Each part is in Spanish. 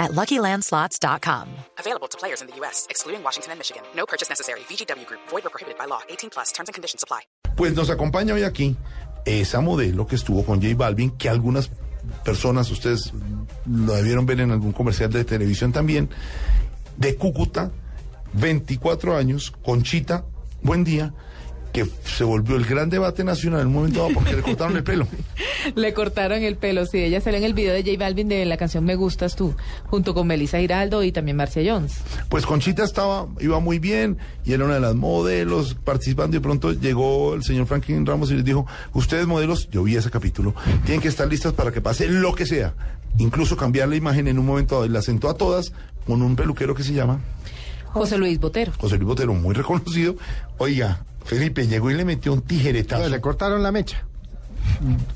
at LuckyLandSlots.com. Available to players in the U.S., excluding Washington and Michigan. No purchase necessary. VGW Group. Void or prohibited by law. 18 plus. Terms and conditions apply. Pues nos acompaña hoy aquí esa modelo que estuvo con J Balvin, que algunas personas, ustedes lo debieron ver en algún comercial de televisión también, de Cúcuta, 24 años, Conchita, buen día, que se volvió el gran debate nacional en un momento dado porque le cortaron el pelo. Le cortaron el pelo, sí. Ella salió en el video de J Balvin de la canción Me Gustas Tú, junto con Melissa Giraldo y también Marcia Jones. Pues Conchita estaba, iba muy bien y era una de las modelos participando y pronto llegó el señor Franklin Ramos y les dijo, ustedes modelos, yo vi ese capítulo, tienen que estar listas para que pase lo que sea. Incluso cambiar la imagen en un momento dado y la sentó a todas con un peluquero que se llama José Luis Botero. José Luis Botero, muy reconocido. Oiga, Felipe llegó y le metió un tijeretazo. le cortaron la mecha.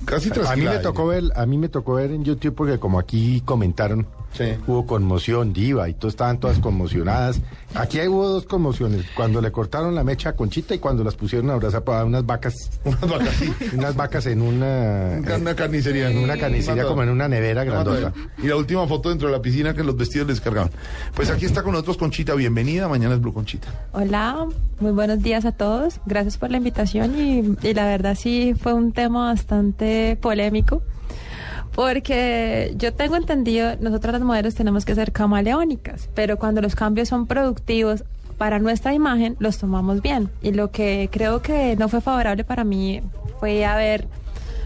Casi A mí me tocó ver, a mí me tocó ver en YouTube porque como aquí comentaron, Sí. hubo conmoción, diva y todo estaban todas conmocionadas. Aquí hubo dos conmociones, cuando le cortaron la mecha a Conchita y cuando las pusieron a abrazar para unas vacas, Unas vacas, sí. unas vacas en una una carnicería. en una carnicería como en una nevera grandota. Y la última foto dentro de la piscina que los vestidos les cargaban. Pues aquí está con nosotros Conchita. Bienvenida. Mañana es Blue Conchita. Hola, muy buenos días a todos. Gracias por la invitación y, y la verdad sí fue un tema bastante polémico porque yo tengo entendido, nosotros las modelos tenemos que ser camaleónicas, pero cuando los cambios son productivos para nuestra imagen, los tomamos bien. Y lo que creo que no fue favorable para mí fue haber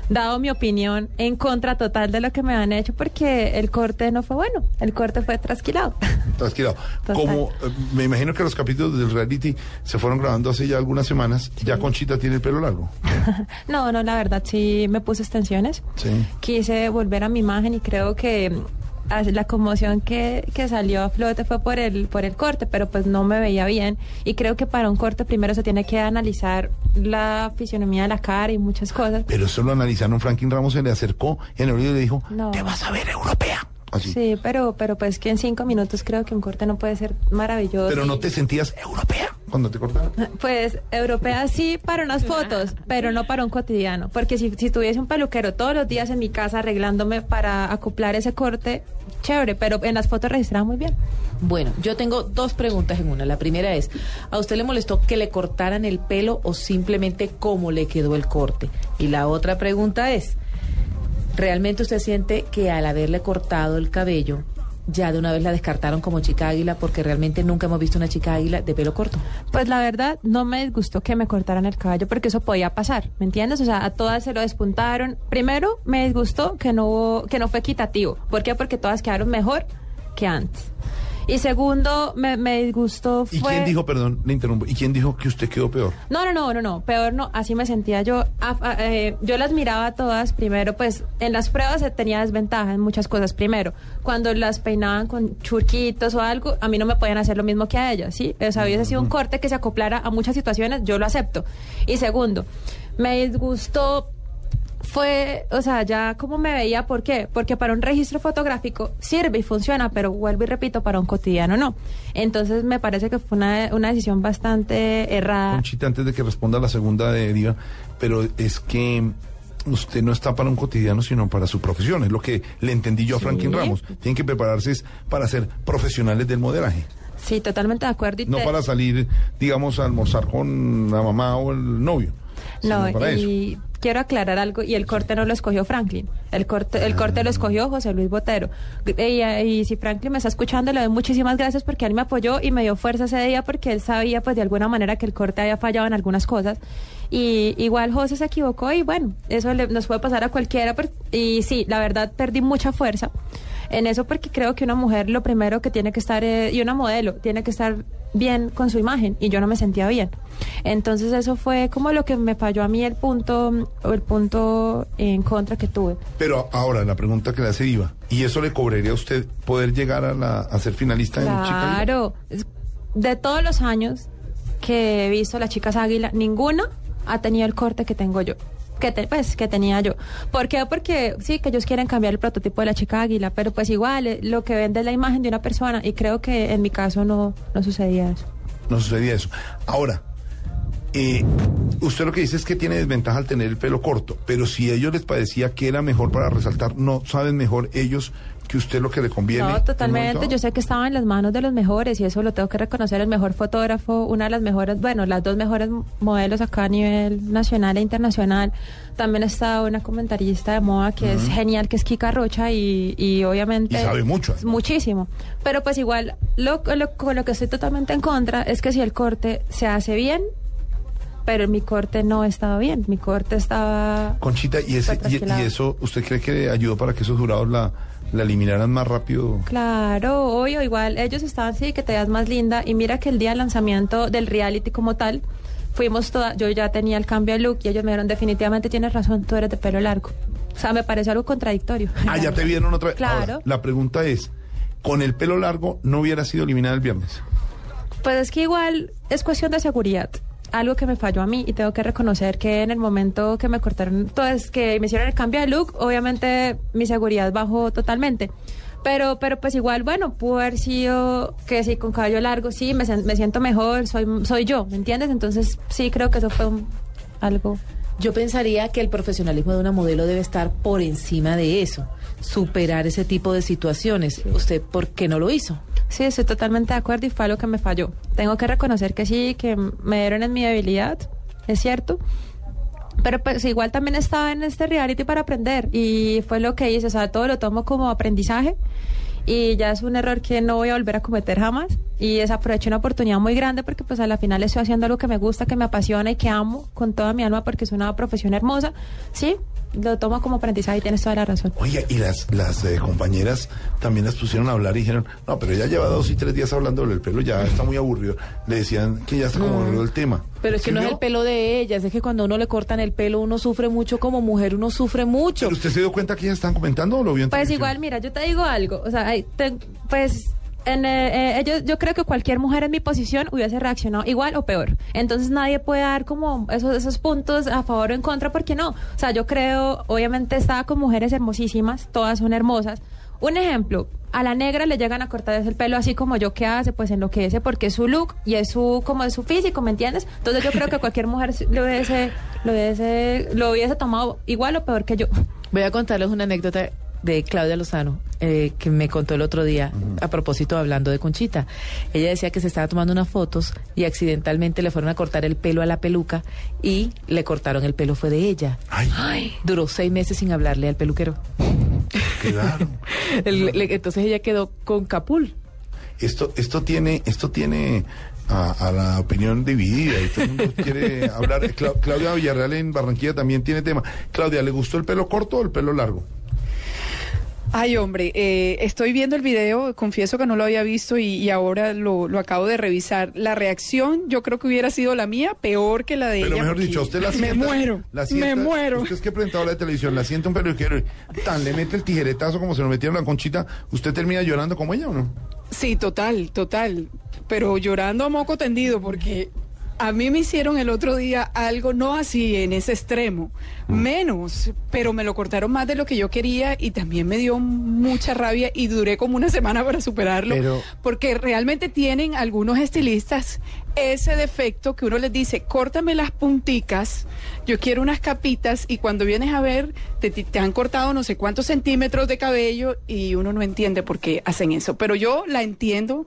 dado mi opinión en contra total de lo que me han hecho porque el corte no fue bueno, el corte fue trasquilado. Trasquilado. Como eh, me imagino que los capítulos del reality se fueron grabando hace ya algunas semanas, ya Conchita tiene el pelo largo. No, no, la verdad sí me puse extensiones. Sí. Quise volver a mi imagen y creo que la conmoción que, que salió a flote fue por el, por el corte, pero pues no me veía bien. Y creo que para un corte primero se tiene que analizar la fisionomía de la cara y muchas cosas. Pero eso lo analizaron. Franklin Ramos se le acercó en el oído y le dijo: No. Te vas a ver europea. Así. Sí, pero, pero pues que en cinco minutos creo que un corte no puede ser maravilloso. Pero no te sentías europea cuando te cortaron. Pues europea sí para unas fotos, pero no para un cotidiano. Porque si, si tuviese un peluquero todos los días en mi casa arreglándome para acoplar ese corte, chévere, pero en las fotos registraba muy bien. Bueno, yo tengo dos preguntas en una. La primera es, ¿a usted le molestó que le cortaran el pelo o simplemente cómo le quedó el corte? Y la otra pregunta es, ¿realmente usted siente que al haberle cortado el cabello, ya de una vez la descartaron como chica águila porque realmente nunca hemos visto una chica águila de pelo corto? Pues la verdad no me disgustó que me cortaran el cabello porque eso podía pasar, ¿me entiendes? O sea, a todas se lo despuntaron. Primero me disgustó que no que no fue equitativo. ¿Por qué? Porque todas quedaron mejor que antes. Y segundo, me, me disgustó fue... ¿Y quién dijo, perdón, le interrumpo, ¿y quién dijo que usted quedó peor? No, no, no, no, no, peor no, así me sentía yo. Ah, ah, eh, yo las miraba todas, primero, pues en las pruebas eh, tenía desventaja en muchas cosas. Primero, cuando las peinaban con churquitos o algo, a mí no me podían hacer lo mismo que a ellas, ¿sí? O sea, hubiese sido un corte que se acoplara a muchas situaciones, yo lo acepto. Y segundo, me disgustó fue, o sea, ya como me veía, ¿por qué? Porque para un registro fotográfico sirve y funciona, pero vuelvo y repito, para un cotidiano no. Entonces me parece que fue una, una decisión bastante errada. Conchita, antes de que responda la segunda de Diva, pero es que usted no está para un cotidiano, sino para su profesión. Es lo que le entendí yo a Franklin Ramos. Tienen que prepararse para ser profesionales del modelaje. Sí, totalmente de acuerdo. y No te- para salir, digamos, a almorzar con la mamá o el novio. No, para eso. Quiero aclarar algo, y el corte no lo escogió Franklin, el corte, el corte lo escogió José Luis Botero. Y, y si Franklin me está escuchando, le doy muchísimas gracias porque él me apoyó y me dio fuerza ese día porque él sabía pues de alguna manera que el corte había fallado en algunas cosas. Y igual José se equivocó y bueno, eso le- nos puede pasar a cualquiera. y sí, la verdad perdí mucha fuerza en eso porque creo que una mujer lo primero que tiene que estar, eh, y una modelo, tiene que estar bien con su imagen y yo no me sentía bien. Entonces eso fue como lo que me falló a mí el punto, o el punto en contra que tuve. Pero ahora la pregunta que le hace Diva, ¿y eso le cobraría a usted poder llegar a, la, a ser finalista en Chica? Claro, de todos los años que he visto las chicas águila, ninguna ha tenido el corte que tengo yo. Que, te- pues, que tenía yo. ¿Por qué? Porque sí, que ellos quieren cambiar el prototipo de la chica águila, pero pues igual eh, lo que vende es la imagen de una persona y creo que en mi caso no, no sucedía eso. No sucedía eso. Ahora, eh, usted lo que dice es que tiene desventaja al tener el pelo corto, pero si a ellos les parecía que era mejor para resaltar, ¿no saben mejor ellos que usted lo que le conviene? No, totalmente. Yo sé que estaba en las manos de los mejores y eso lo tengo que reconocer. El mejor fotógrafo, una de las mejores, bueno, las dos mejores modelos acá a nivel nacional e internacional. También está una comentarista de moda que es genial, que es Kika Rocha y, y obviamente... Y sabe mucho. Muchísimo. Pero pues igual, lo, lo- con lo que estoy totalmente en contra es que si el corte se hace bien, pero mi corte no estaba bien. Mi corte estaba... Conchita, ¿y, ese, y, y eso usted cree que ayudó para que esos jurados la, la eliminaran más rápido? Claro, obvio, igual ellos estaban así, que te das más linda. Y mira que el día del lanzamiento del reality como tal, fuimos toda, yo ya tenía el cambio de look y ellos me dijeron, definitivamente tienes razón, tú eres de pelo largo. O sea, me pareció algo contradictorio. Ah, ya te vieron otra vez. Claro. Ahora, la pregunta es, ¿con el pelo largo no hubiera sido eliminada el viernes? Pues es que igual es cuestión de seguridad. Algo que me falló a mí y tengo que reconocer que en el momento que me cortaron, entonces que me hicieron el cambio de look, obviamente mi seguridad bajó totalmente. Pero, pero pues igual, bueno, pudo haber sido que sí, con cabello largo, sí, me, me siento mejor, soy, soy yo, ¿me entiendes? Entonces sí creo que eso fue un- algo. Yo pensaría que el profesionalismo de una modelo debe estar por encima de eso, superar ese tipo de situaciones. ¿Usted por qué no lo hizo? Sí, estoy totalmente de acuerdo y fue algo que me falló. Tengo que reconocer que sí, que me dieron en mi debilidad, es cierto. Pero pues igual también estaba en este reality para aprender y fue lo que hice, o sea, todo lo tomo como aprendizaje y ya es un error que no voy a volver a cometer jamás y desaproveché una oportunidad muy grande porque pues a la final estoy haciendo algo que me gusta, que me apasiona y que amo con toda mi alma porque es una profesión hermosa. Sí, lo tomo como aprendizaje y tienes toda la razón. Oiga, y las, las eh, compañeras también las pusieron a hablar y dijeron, no, pero ella lleva dos y tres días hablando del pelo, ya está muy aburrido. Le decían que ya está como aburrido el tema. Pero es que ¿Sí no es el pelo de ellas, es que cuando uno le cortan el pelo uno sufre mucho como mujer, uno sufre mucho. ¿Pero usted se dio cuenta que ellas están comentando o lo vio en Pues televisión? igual, mira, yo te digo algo, o sea, hay- te- pues en, eh, eh, yo creo que cualquier mujer en mi posición hubiese reaccionado igual o peor. Entonces nadie puede dar como esos, esos puntos a favor o en contra, porque no. O sea, yo creo, obviamente estaba con mujeres hermosísimas, todas son hermosas. Un ejemplo, a la negra le llegan a cortar el pelo así como yo, ¿qué hace? Pues enloquece porque es su look y es su, como es su físico, ¿me entiendes? Entonces yo creo que cualquier mujer lo hubiese, lo hubiese, lo hubiese tomado igual o peor que yo. Voy a contarles una anécdota de Claudia Lozano eh, que me contó el otro día a propósito hablando de Conchita. Ella decía que se estaba tomando unas fotos y accidentalmente le fueron a cortar el pelo a la peluca y le cortaron el pelo fue de ella. Ay, Duró seis meses sin hablarle al peluquero. claro. El- le- entonces ella quedó con capul. Esto, esto tiene, esto tiene a, a la opinión dividida y todo el mundo quiere hablar. Cla- Claudia Villarreal en Barranquilla también tiene tema. Claudia, ¿le gustó el pelo corto o el pelo largo? Ay, hombre, eh, estoy viendo el video, confieso que no lo había visto y, y ahora lo, lo acabo de revisar. La reacción yo creo que hubiera sido la mía, peor que la de Pero ella. mejor porque dicho, usted la Me sienta. muero, la sienta- me muero. Usted es que presentadora de televisión, la sienta un peluquero y tan le mete el tijeretazo como se lo metieron la conchita. ¿Usted termina llorando como ella o no? Sí, total, total. Pero llorando a moco tendido porque a mí me hicieron el otro día algo, no así en ese extremo, menos, pero me lo cortaron más de lo que yo quería y también me dio mucha rabia y duré como una semana para superarlo. Pero- Porque realmente tienen algunos estilistas ese defecto que uno les dice, córtame las punticas, yo quiero unas capitas y cuando vienes a ver te, te- te han cortado no sé cuántos centímetros de cabello y uno no entiende por qué hacen eso. Pero yo la entiendo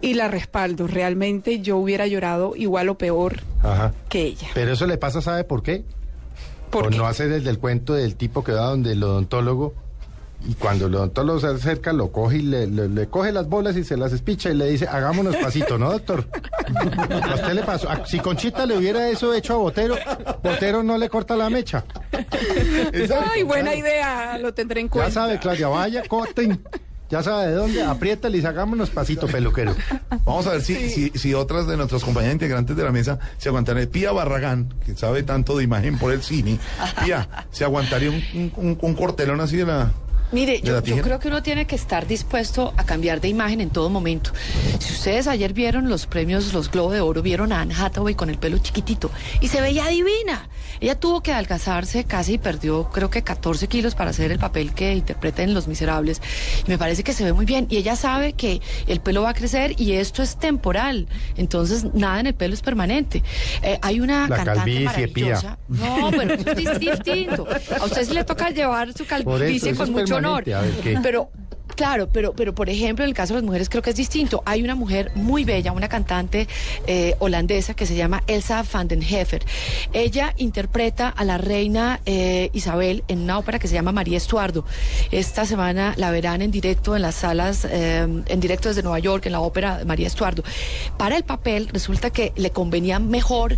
y la respaldo. Realmente yo hubiera llorado igual o peor Ajá. que ella. Pero eso le pasa, ¿sabe por qué? ¿Por qué? no hacer desde el cuento del tipo que va donde el odontólogo y cuando el odontólogo se acerca lo coge y le, le- le coge las bolas y se las espicha y le dice, hagámonos pasito, ¿no, doctor? A usted le pasó. a- si Conchita le hubiera eso hecho a Botero, Botero no le corta la mecha. Ay, buena idea, lo tendré en cuenta. Ya sabe, Claudia, vaya, corten. Ya sabe de dónde, apriétale y hagámonos pasito, peluquero. Vamos a ver si, si, si otras de nuestras compañeras integrantes de la mesa se aguantarían. Pía Barragán, que sabe tanto de imagen por el cine. Pía, ¿se aguantaría un, un- un cortelón así de la, Mire, yo, creo que uno tiene que estar dispuesto a cambiar de imagen en todo momento. Si ustedes ayer vieron los premios, los Globo de Oro, vieron a Anne Hathaway con el pelo chiquitito y se veía divina. Ella tuvo que adelgazarse casi y perdió creo que 14 kilos para hacer el papel que interpreta en Los Miserables. Y me parece que se ve muy bien. Y ella sabe que el pelo va a crecer y esto es temporal. Entonces nada en el pelo es permanente. Eh, hay una La cantante calvicie, Pía. maravillosa. No, pero eso es dis- distinto. A usted sí le toca llevar su calvicie con mucho honor. permanente, a ver, ¿qué? Pero Claro, pero, pero por ejemplo, en el caso de las mujeres creo que es distinto. Hay una mujer muy bella, una cantante eh, holandesa que se llama Elsa van den Heffer. Ella interpreta a la reina eh, Isabel en una ópera que se llama María Estuardo. Esta semana la verán en directo en las salas, eh, en directo desde Nueva York, en la ópera María Estuardo. Para el papel resulta que le convenía mejor...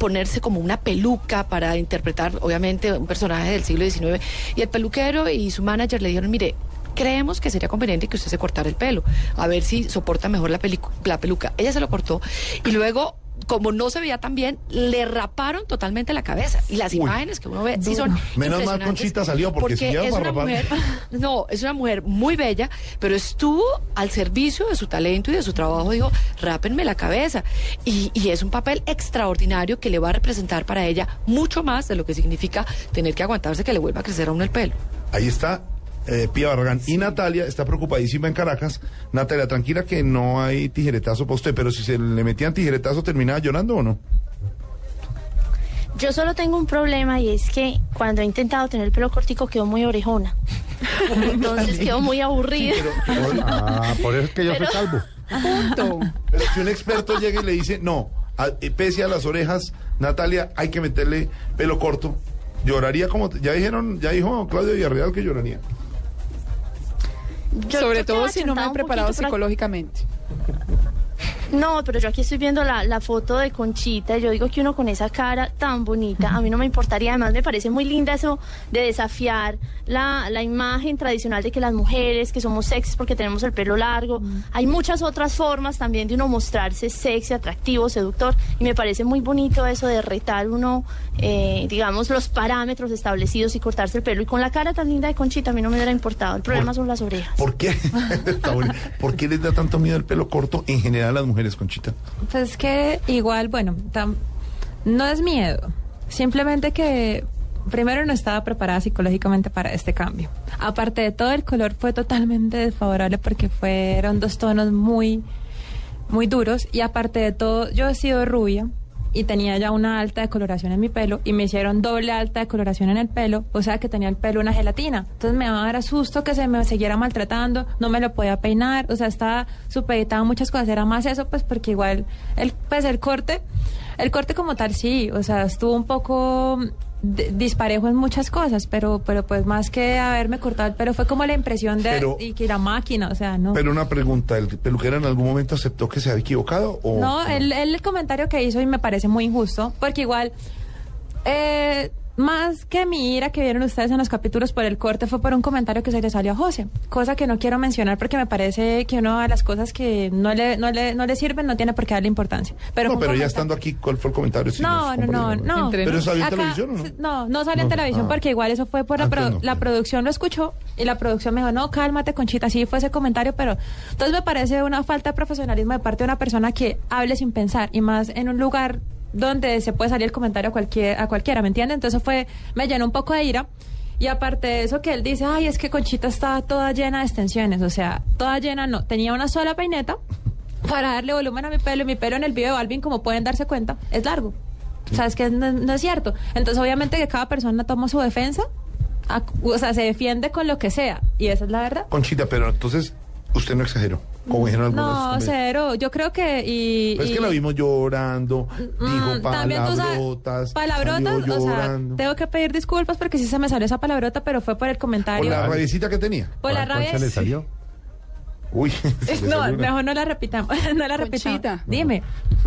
ponerse como una peluca para interpretar, obviamente, un personaje del siglo XIX. Y el peluquero y su manager le dijeron, mire, creemos que sería conveniente que usted se cortara el pelo, a ver si soporta mejor la, la peluca. Ella se lo cortó y luego... Como no se veía tan bien, le raparon totalmente la cabeza. Y las Uy. imágenes que uno ve sí son. Menos mal Conchita salió, porque si ya es una rapar- mujer no, es una mujer muy bella, pero estuvo al servicio de su talento y de su trabajo. Dijo, rápenme la cabeza. Y, y es un papel extraordinario que le va a representar para ella mucho más de lo que significa tener que aguantarse que le vuelva a crecer a uno el pelo. Ahí está eh, Pía Barragán. Y Natalia está preocupadísima en Caracas. Natalia, tranquila que no hay tijeretazo para usted, pero si se le metían tijeretazo, ¿terminaba llorando o no? Yo solo tengo un problema y es que cuando he intentado tener el pelo cortico quedó muy orejona. Entonces quedó muy aburrida. Ah, por eso es que yo soy Pero- calvo. Punto. Pero si un experto llega y le dice, no, a- eh, pese a las orejas, Natalia, hay que meterle pelo corto, lloraría como, ya dijeron, ya dijo Claudio Villarreal que lloraría. Yo- Sobre todo si no me han preparado psicológicamente. No, pero yo aquí estoy viendo la, la foto de Conchita y yo digo que uno con esa cara tan bonita, a mí no me importaría, además me parece muy linda eso de desafiar la, la imagen tradicional de que las mujeres, que somos sexys porque tenemos el pelo largo, hay muchas otras formas también de uno mostrarse sexy, atractivo, seductor y me parece muy bonito eso de retar uno, eh, digamos, los parámetros establecidos y cortarse el pelo. Y con la cara tan linda de Conchita a mí no me hubiera importado, el problema son las orejas. ¿Por qué? ¿Por qué les da tanto miedo el pelo corto en general a las mujeres, Conchita? Pues que igual, bueno, no es miedo. Simplemente que primero no estaba preparada psicológicamente para este cambio. Aparte de todo, el color fue totalmente desfavorable porque fueron dos tonos muy, muy duros. Y aparte de todo, yo he sido rubia y tenía ya una alta decoloración en mi pelo y me hicieron doble alta decoloración en el pelo, o sea que tenía el pelo una gelatina. Entonces me daba era susto que se me siguiera maltratando, no me lo podía peinar, o sea, estaba supeditado muchas cosas, era más eso pues porque igual el pues el corte, el corte como tal sí, o sea, estuvo un poco disparejo en muchas cosas, pero pero pues más que haberme cortado el pelo fue como la impresión de Pero- y que la máquina, o sea, no. Pero una pregunta, ¿el peluquero en algún momento aceptó que se había equivocado? O, No, él el comentario que hizo y me parece muy injusto, porque igual, eh, más que mi ira que vieron ustedes en los capítulos por el corte fue por un comentario que se le salió a José, cosa que no quiero mencionar porque me parece que una de las cosas que no le, no le, no le sirven no tiene por qué darle importancia. Pero no, pero ya estando aquí, ¿cuál fue el comentario? Si no, no, no, no. ¿Pero salió en Acá- televisión o no? No, no salió en televisión Ah. porque igual eso fue por la, Ah, la producción lo escuchó y la producción me dijo, no, cálmate, Conchita, sí fue ese comentario, pero entonces me parece una falta de profesionalismo de parte de una persona que hable sin pensar y más en un lugar donde se puede salir el comentario a, cualquier, a cualquiera, ¿me entiendes? Entonces fue, me llenó un poco de ira. Y aparte de eso que él dice, ay, es que Conchita estaba toda llena de extensiones, o sea, toda llena no, tenía una sola peineta para darle volumen a mi pelo y mi pelo en el video de Balvin, como pueden darse cuenta, es largo. O sea, es que no, es cierto. Entonces, obviamente que cada persona toma su defensa, ac- o sea, se defiende con lo que sea, y esa es la verdad. Conchita, pero entonces usted no exageró, como dijeron algunos. No, cero. Yo creo que y, Pero es que la vimos llorando, Mm, dijo sabes, palabrotas. palabrotas, o sea, llorando. tengo que pedir disculpas porque sí se me salió esa palabrota, pero fue por el Por comentario. la rabiecita que tenía. Por la ¿Cuál- cuál rabia. se le salió? Uy, No, mejor no la repitamos. No la repitamos. Conchita. Dime.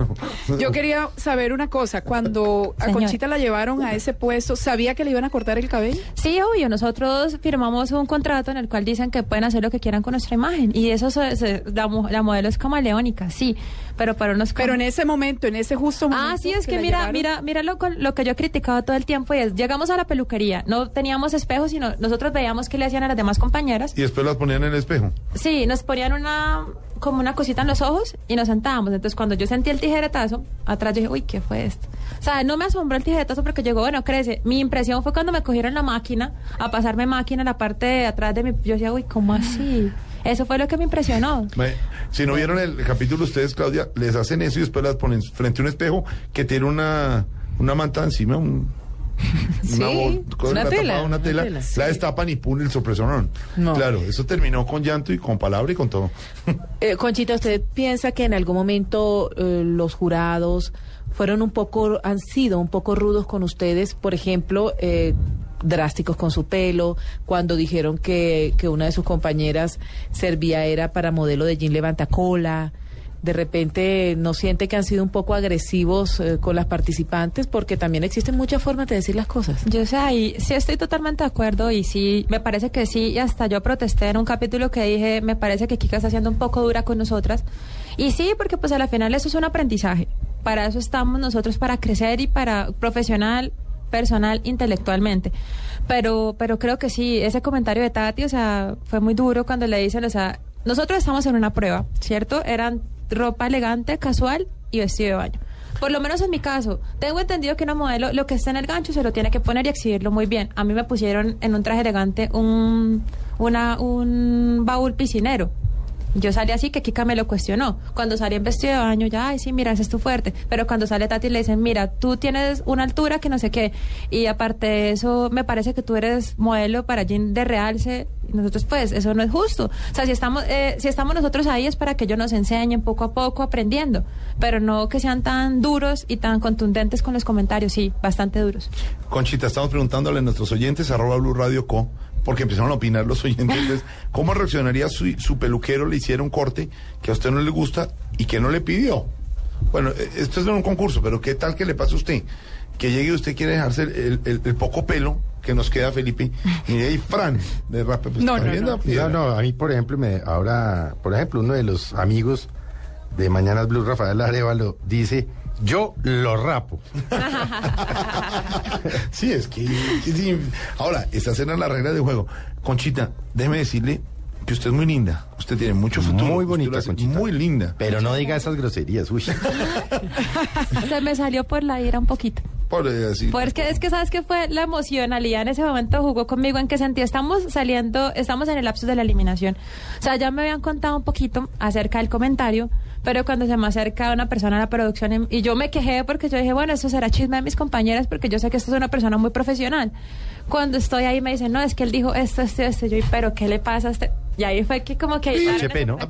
Yo quería saber una cosa. Cuando a Señor. Conchita la llevaron a ese puesto, ¿sabía que le iban a cortar el cabello? Sí, obvio. Nosotros firmamos un contrato en el cual dicen que pueden hacer lo que quieran con nuestra imagen. Y eso, se- se- la, la modelo es camaleónica, sí. Pero para unos Pero en ese momento, en ese justo momento. Ah, sí, es que, mira, llevaron- mira, mira lo, con- lo que yo he criticado todo el tiempo y es, llegamos a la peluquería, no teníamos espejos, sino nosotros veíamos qué le hacían a las demás compañeras. Y después las ponían en el espejo. Sí, nos ponían una, como una cosita en los ojos y nos sentábamos. Entonces, cuando yo sentí el tijeretazo, atrás yo dije, uy, ¿qué fue esto? O sea, no me asombró el tijeretazo porque llegó, bueno, crece. Mi impresión fue cuando me cogieron la máquina, a pasarme máquina en la parte de atrás de mi... Yo decía, uy, ¿cómo así? Eso fue lo que me impresionó. Me- Si no vieron el capítulo ustedes, Claudia, les hacen eso y después las ponen frente a un espejo que tiene una, una manta encima, un, Sí, bol- una tela, tapada, una una tela, la sí. destapan y pum, el. No. Claro, eso terminó con llanto y con palabra y con todo. Eh, Conchita, ¿usted piensa que en algún momento eh, los jurados fueron un poco, han sido un poco rudos con ustedes? Por ejemplo, eh, drásticos con su pelo, cuando dijeron que, que una de sus compañeras servía era para modelo de jean levantacola. De repente no siente que han sido un poco agresivos eh, con las participantes porque también existen muchas formas de decir las cosas. Yo sé, ahí sí estoy totalmente de acuerdo y sí, me parece que sí, y hasta yo protesté en un capítulo que dije, me parece que Kika está siendo un poco dura con nosotras. Y sí, porque pues a la final eso es un aprendizaje. Para eso estamos nosotros, para crecer y para profesional, personal, intelectualmente. Pero, pero creo que sí, ese comentario de Tati, o sea, fue muy duro cuando le dicen, o sea, nosotros estamos en una prueba, ¿cierto? Eran ropa elegante, casual y vestido de baño. Por lo menos en mi caso, tengo entendido que una modelo lo que está en el gancho se lo tiene que poner y exhibirlo muy bien. A mí me pusieron en un traje elegante un, una, un baúl piscinero. Yo salí así que Kika me lo cuestionó. Cuando salí en vestido de baño, ya, ay, sí, mira, ese es tu fuerte. Pero cuando sale Tati le dicen, mira, tú tienes una altura que no sé qué. Y aparte de eso, me parece que tú eres modelo para jean de realce. Nosotros, pues, eso no es justo. O sea, si estamos, eh, si estamos nosotros ahí es para que ellos nos enseñen poco a poco, aprendiendo. Pero no que sean tan duros y tan contundentes con los comentarios. Sí, bastante duros. Conchita, estamos preguntándole a nuestros oyentes, arroba Blue Radio Co, porque empezaron a opinar los oyentes. entonces, ¿Cómo reaccionaría su, su peluquero le hiciera un corte que a usted no le gusta y que no le pidió? Bueno, eh, esto es de un concurso, pero ¿qué tal que le pase a usted? Que llegue y usted quiere dejarse el, el- el poco pelo que nos queda, Felipe, y ahí, Fran, de rap, pues, No, ¿está no, no, a mí, por ejemplo, me, ahora, por ejemplo, uno de los amigos de Mañanas Blue, Rafael Arevalo, dice, yo lo rapo. Sí, es que... sí. Ahora, estas eran las reglas de juego. Conchita, déjeme decirle que usted es muy linda. Usted tiene mucho futuro. Muy bonita, Conchita. Muy linda. Pero no diga esas groserías, uy. Se me salió por la ira un poquito. Pobre, así. Pues que es que sabes que fue la emocionalidad en ese momento jugó conmigo en qué sentido estamos saliendo, estamos en el lapsus de la eliminación. O sea, ya me habían contado un poquito acerca del comentario, pero cuando se me acerca una persona a la producción y, y yo me quejé porque yo dije, bueno, eso será chisme de mis compañeras porque yo sé que esta es una persona muy profesional. Cuando estoy ahí me dicen, no, es que él dijo esto, esto, esto, yo, "Y, pero ¿qué le pasa a este? Y ahí fue que como que... HP, ¿no? Ah.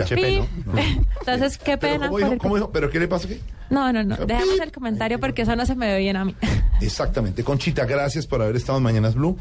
HP, ¿no? Entonces, qué Pero pena. ¿Cómo dijo? el- ¿Cómo dijo? ¿Pero qué le pasa? ¿Qué? No, no, no, dejemos pi. el comentario porque eso no se me ve bien a mí. Exactamente. Conchita, gracias por haber estado en Mañanas Blue.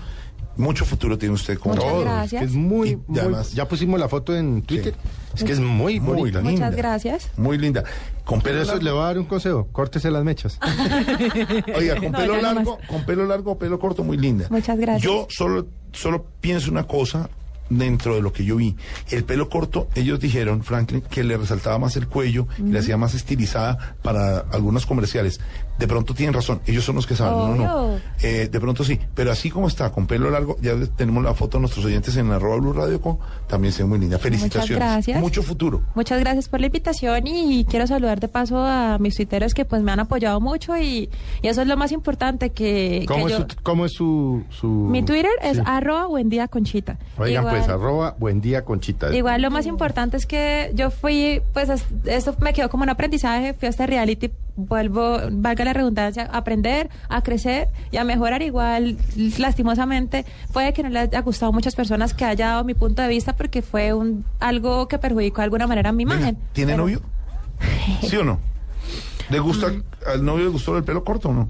Mucho futuro tiene usted con Muchas todo. gracias. Es muy, Y muy- además- ya pusimos la foto en Twitter. Es que es muy Muy bonita. linda. Muchas gracias. Muy linda. Con pelo Pero eso largo. le voy a dar un consejo, córtese las mechas. Oiga, con No, pelo no largo, con pelo largo pelo corto, muy linda. Muchas gracias. Yo solo, solo pienso una cosa dentro de lo que yo vi. El pelo corto, ellos dijeron, Franklin, que le resaltaba más el cuello y le hacía más estilizada para algunos comerciales. De pronto tienen razón, ellos son los que saben, no, no. Eh, de pronto sí, pero así como está, con pelo largo, ya tenemos la foto de nuestros oyentes en arroba Blue Radio Co, también se ve muy linda. Felicitaciones. gracias. Mucho futuro. Muchas gracias por la invitación y quiero saludar de paso a mis tuiteros que pues me han apoyado mucho y, y eso es lo más importante que, ¿Cómo, que es, yo... su, cómo es su, su- Mi Twitter es Sí. arroba buen día conchita. Oigan, Igual- pues, arroba buen día, Conchita. Igual lo más importante es que yo fui, pues es- esto me quedó como un aprendizaje, fui a este reality, vuelvo, valga la redundancia, a aprender, a crecer y a mejorar igual, lastimosamente, puede que no le haya gustado a muchas personas que haya dado mi punto de vista porque fue un algo que perjudicó de alguna manera mi Venga, imagen. ¿Tiene Pero- novio? ¿Sí o no? ¿Le gusta, al novio le gustó el pelo corto o no?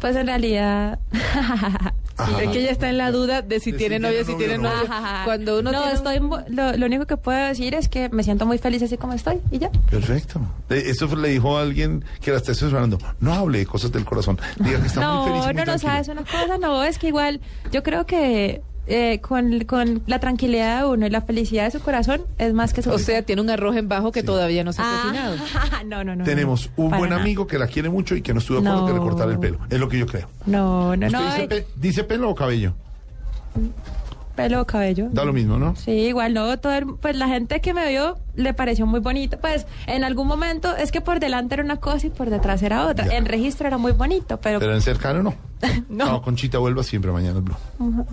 Pues en realidad, Ajá. Es que ella está en la duda de si De si tiene tiene novia, si tiene o no. novio. Ajá. Cuando uno no, tiene estoy lo, lo único que puedo decir es que me siento muy feliz así como estoy y ya. Perfecto. Eh, fue- le dijo a alguien que la está asesorando. No hable de cosas del corazón. Diga que está no, muy feliz. y muy no, no, sabes una cosa, no, es que igual yo creo que eh, con, con la tranquilidad de uno y la felicidad de su corazón es más que O suficiente. sea, tiene un arroz en bajo que Sí. todavía no se ha Ah, cocinado. no, no, no. Tenemos no, un buen nada. amigo que la quiere mucho y que no estuvo de acuerdo No. que le cortara el pelo. Es lo que yo creo. No, no, ¿Usted no. dice, pe- dice pelo o cabello? Pelo o cabello. Da lo mismo, ¿no? Sí, igual no, todo el- pues la gente que me vio le pareció muy bonito. Pues en algún momento es que por delante era una cosa y por detrás era otra. Ya. En registro era muy bonito, pero, Pero en cercano no. No. Conchita vuelva siempre mañana. Blue.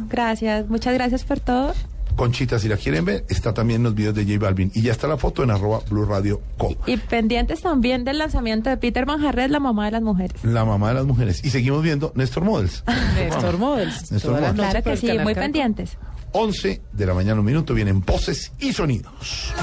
Gracias, muchas gracias por todo. Conchita, si la quieren ver, está también en los videos de J Balvin. Y ya está la foto en arroba Blue Radio Co. Y pendientes también del lanzamiento de Peter Manjarres, la mamá de las mujeres. La mamá de las mujeres. Y seguimos viendo Néstor Models. Néstor Models. Néstor todas las Models. Claro que sí, muy pendientes. 11 de la mañana, un minuto, vienen voces y sonidos.